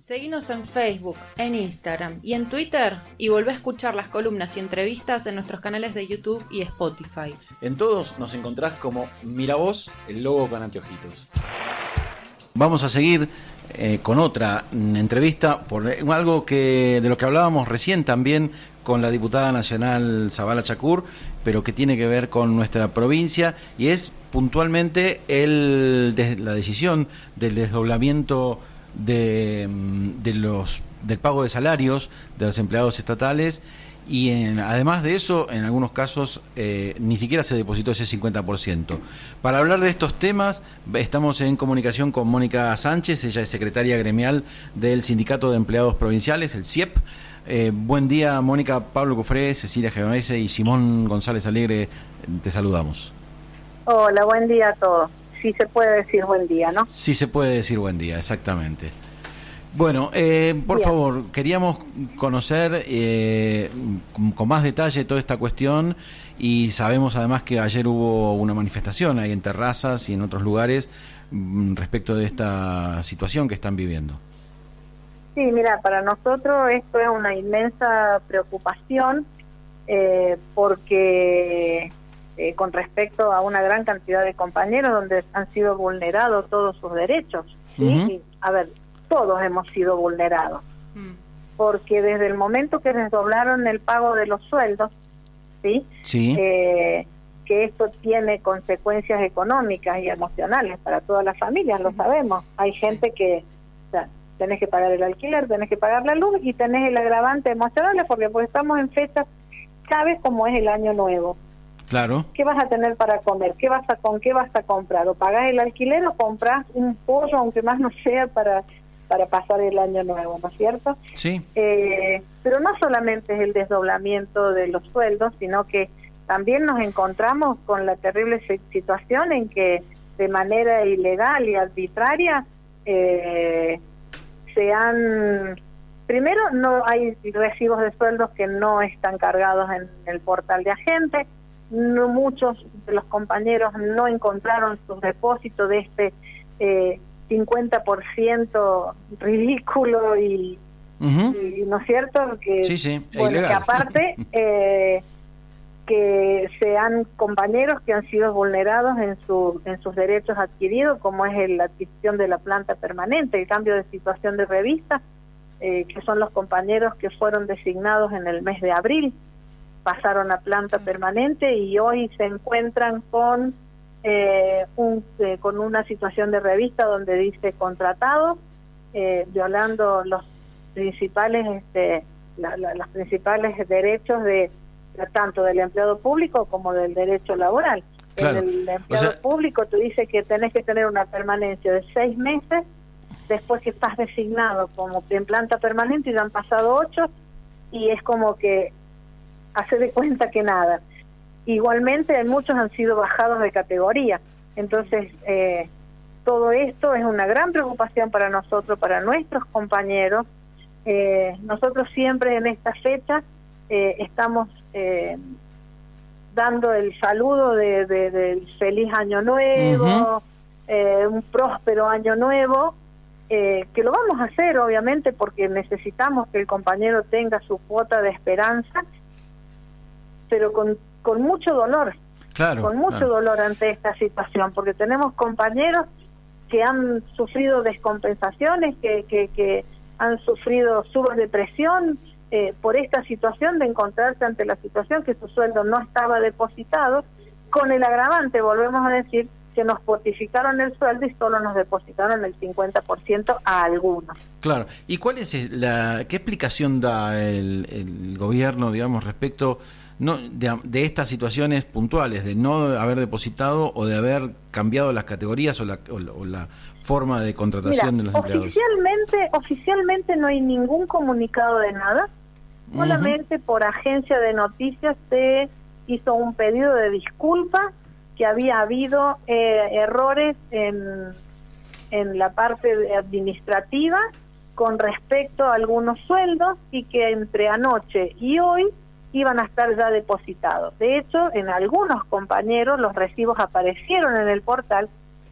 Seguinos en Facebook, en Instagram y en Twitter y volvé a escuchar las columnas y entrevistas en nuestros canales de YouTube y Spotify. En todos nos encontrás como Miravoz, el logo con anteojitos. Vamos a seguir eh, con otra entrevista por algo que de lo que hablábamos recién también con la diputada nacional Zabala Chacur, pero que tiene que ver con nuestra provincia y es puntualmente la decisión del desdoblamiento de, mm, de los, del pago de salarios de los empleados estatales y en, además de eso, en algunos casos eh, ni siquiera se depositó ese 50%. Para hablar de estos temas, estamos en comunicación con Mónica Sánchez, ella es secretaria gremial del Sindicato de Empleados Provinciales, el CIEP. Eh, buen día, Mónica, Pablo Cufré, Cecilia Genovese y Simón González Alegre, te saludamos. Hola, buen día a todos sí se puede decir buen día, ¿no? Sí se puede decir buen día, exactamente. Bueno, eh, por favor, queríamos conocer eh, con, más detalle toda esta cuestión y sabemos además que ayer hubo una manifestación ahí en Terrazas y en otros lugares mm, respecto de esta situación que están viviendo. Sí, mira, para nosotros esto es una inmensa preocupación eh, porque eh, con respecto a una gran cantidad de compañeros donde han sido vulnerados todos sus derechos. ¿sí? a ver, todos hemos sido vulnerados. Mm. Porque desde el momento que desdoblaron el pago de los sueldos, ¿sí? sí. Eh, que esto tiene consecuencias económicas y emocionales para todas las familias, lo sabemos. Hay gente que o sea, tenés que pagar el alquiler, tenés que pagar la luz y tenés el agravante emocional porque pues estamos en fechas, sabes cómo es el año nuevo. Claro. ¿Qué vas a tener para comer? ¿Qué vas a, ¿Con qué vas a comprar? ¿O pagás el alquiler o compras un pollo, aunque más no sea, para, para pasar el año nuevo, ¿no es cierto? Sí. Eh, pero no solamente es el desdoblamiento de los sueldos, sino que también nos encontramos con la terrible situación en que de manera ilegal y arbitraria eh, se han primero no hay recibos de sueldos que no están cargados en el portal de agentes no muchos de los compañeros no encontraron sus depósitos de este eh, 50% ridículo y, no es cierto que, bueno, que aparte eh, que sean compañeros que han sido vulnerados en su en sus derechos adquiridos como es la adquisición de la planta permanente el cambio de situación de revista eh, que son los compañeros que fueron designados en el mes de abril pasaron a planta permanente y hoy se encuentran con eh, un, eh, con una situación de revista donde dice contratado eh, violando los principales este, los principales derechos de tanto del empleado público como del derecho laboral. En el empleado público tú dices que tenés que tener una permanencia de seis meses después que estás designado como en planta permanente y ya han pasado ocho y es como que hace de cuenta que nada. Igualmente, muchos han sido bajados de categoría. Entonces, eh, todo esto es una gran preocupación para nosotros, para nuestros compañeros. Eh, nosotros siempre en esta fecha eh, estamos dando el saludo de, del feliz año nuevo, un próspero año nuevo, que lo vamos a hacer obviamente porque necesitamos que el compañero tenga su cuota de esperanza pero con, con mucho dolor. Claro, con mucho dolor ante esta situación, porque tenemos compañeros que han sufrido descompensaciones, que, que, que han sufrido subdepresión eh, por esta situación de encontrarse ante la situación que su sueldo no estaba depositado, con el agravante, volvemos a decir, que nos fortificaron el sueldo y solo nos depositaron el 50% a algunos. Claro. ¿Y cuál es la qué explicación da el, el gobierno, digamos, respecto no, de, estas situaciones puntuales, de no haber depositado o de haber cambiado las categorías o la, o la forma de contratación de los empleados? Oficialmente, oficialmente no hay ningún comunicado de nada, solamente por agencia de noticias se hizo un pedido de disculpa que había habido eh, errores en, en la parte administrativa con respecto a algunos sueldos y que entre anoche y hoy iban a estar ya depositados. De hecho, en algunos compañeros los recibos aparecieron en el portal,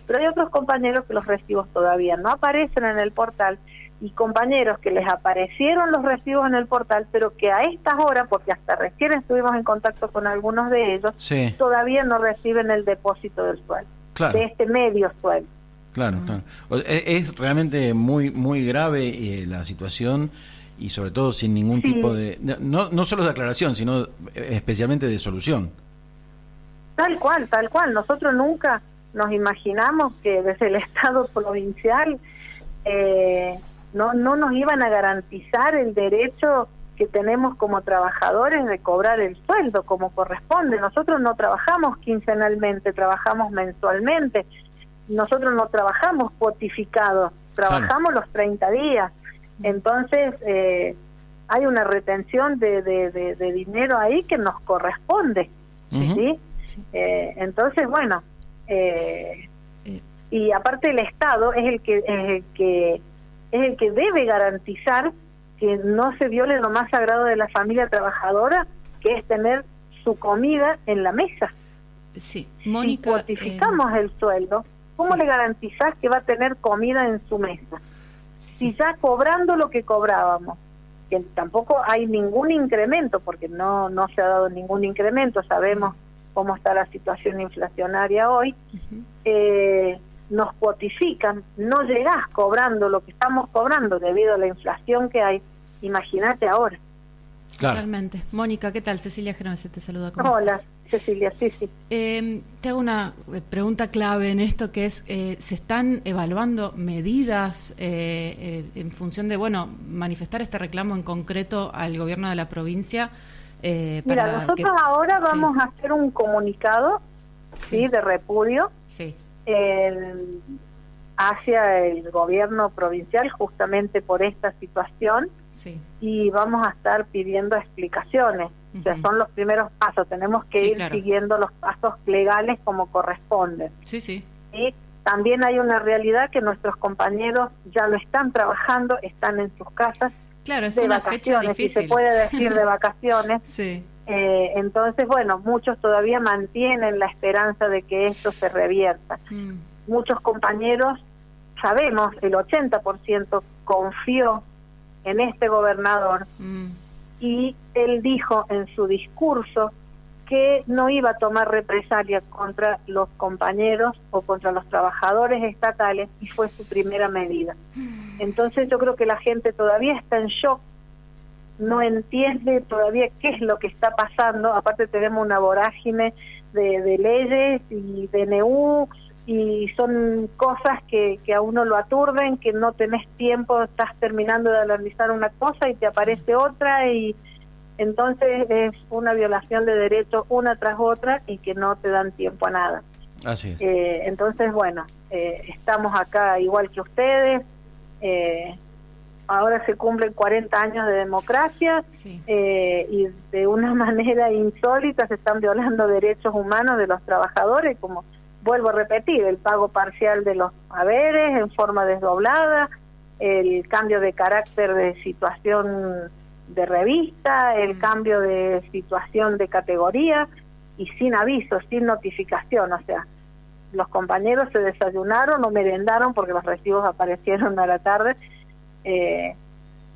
pero hay otros compañeros que los recibos todavía no aparecen en el portal y compañeros que les aparecieron los recibos en el portal, pero que a estas horas, porque hasta recién estuvimos en contacto con algunos de ellos, todavía no reciben el depósito del sueldo, de este medio sueldo. Claro, claro. E, es realmente muy muy grave eh, la situación y sobre todo sin ningún tipo de no no solo de aclaración, sino eh, especialmente de solución. Tal cual, tal cual. Nosotros nunca nos imaginamos que desde el Estado provincial eh, no, no nos iban a garantizar el derecho que tenemos como trabajadores de cobrar el sueldo como corresponde. Nosotros no trabajamos quincenalmente, trabajamos mensualmente. Nosotros no trabajamos cuotificados, trabajamos los 30 días. Entonces, eh, hay una retención de, de, dinero ahí que nos corresponde. ¿sí? Eh, entonces, bueno, eh, y aparte el Estado es el que, es el que es el que debe garantizar que no se viole lo más sagrado de la familia trabajadora, que es tener su comida en la mesa. Sí, Mónica. Si cuantificamos eh, el sueldo, ¿cómo le garantizás que va a tener comida en su mesa? Si ya cobrando lo que cobrábamos, que tampoco hay ningún incremento, porque no, no se ha dado ningún incremento, sabemos cómo está la situación inflacionaria hoy, eh, nos cuotifican, no llegás cobrando lo que estamos cobrando debido a la inflación que hay, imagínate ahora. Totalmente. Mónica, ¿qué tal? Cecilia Genovese te saluda. Hola, Cecilia, sí, sí. Eh, te hago una pregunta clave en esto que es, eh, ¿se están evaluando medidas eh, en función de, bueno, manifestar este reclamo en concreto al gobierno de la provincia? Mira, nosotros ahora vamos a hacer un comunicado, sí, de repudio. Sí hacia el gobierno provincial justamente por esta situación y vamos a estar pidiendo explicaciones. O sea, son los primeros pasos, tenemos que ir siguiendo los pasos legales como corresponde. Sí, sí. Y también hay una realidad que nuestros compañeros ya lo están trabajando, están en sus casas. Claro, es de una vacaciones, fecha se puede decir de vacaciones. sí. Eh, entonces, bueno, muchos todavía mantienen la esperanza de que esto se revierta. Mm. Muchos compañeros, sabemos, el 80% confió en este gobernador mm. y él dijo en su discurso que no iba a tomar represalia contra los compañeros o contra los trabajadores estatales y fue su primera medida. Mm. Entonces yo creo que la gente todavía está en shock no entiende todavía qué es lo que está pasando. Aparte tenemos una vorágine de, leyes y DNU y son cosas que, que a uno lo aturden, que no tenés tiempo, estás terminando de analizar una cosa y te aparece otra y entonces es una violación de derechos una tras otra y que no te dan tiempo a nada. Así es. Eh, entonces, bueno, eh, estamos acá igual que ustedes. Eh, ahora se cumplen 40 años de democracia eh, y de una manera insólita se están violando derechos humanos de los trabajadores, como vuelvo a repetir, el pago parcial de los haberes en forma desdoblada, el cambio de carácter de situación de revista, el mm. cambio de situación de categoría y sin aviso, sin notificación, o sea, los compañeros se desayunaron o merendaron porque los recibos aparecieron a la tarde eh,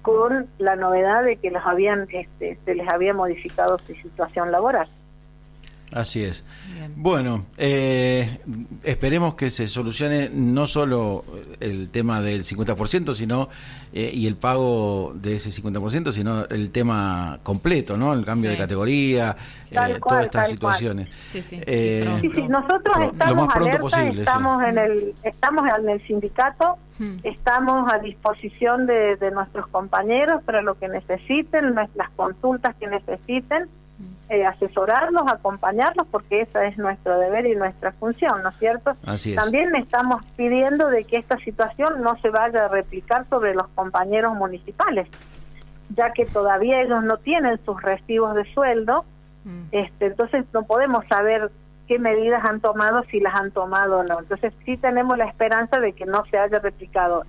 con la novedad de que los habían, este, se les había modificado su situación laboral. Así es. Bueno, eh, esperemos que se solucione no solo el tema del 50%, sino eh, y el pago de ese 50%, sino el tema completo, ¿no? El cambio de categoría, eh, todas estas situaciones. Sí, sí. Nosotros estamos estamos en el estamos en el sindicato, hmm. estamos a disposición de, de nuestros compañeros para lo que necesiten, las consultas que necesiten eh, asesorarlos, acompañarlos, porque esa es nuestro deber y nuestra función, ¿no es cierto? Así También estamos pidiendo de que esta situación no se vaya a replicar sobre los compañeros municipales, ya que todavía ellos no tienen sus recibos de sueldo, mm. este, entonces no podemos saber qué medidas han tomado, si las han tomado o no. Entonces sí tenemos la esperanza de que no se haya replicado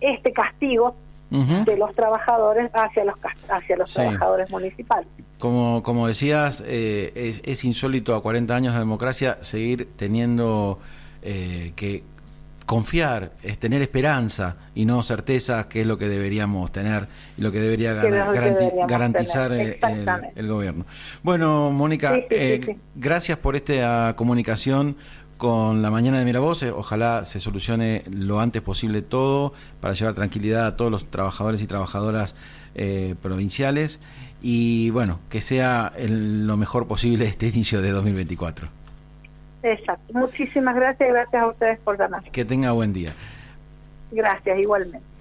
este castigo de los trabajadores hacia los hacia los trabajadores municipales. Como, como decías, eh, es, es, insólito a 40 años de democracia seguir teniendo eh, que confiar, es tener esperanza y no certeza, que es lo que deberíamos tener y lo que debería garantizar eh, el, gobierno. Bueno, Mónica, eh, gracias por esta comunicación con la mañana de Miravoz. Ojalá se solucione lo antes posible todo para llevar tranquilidad a todos los trabajadores y trabajadoras eh, provinciales y bueno, que sea lo mejor posible este inicio de 2024. Exacto. Muchísimas gracias y gracias a ustedes por llamar. Que tenga buen día. Gracias, igualmente.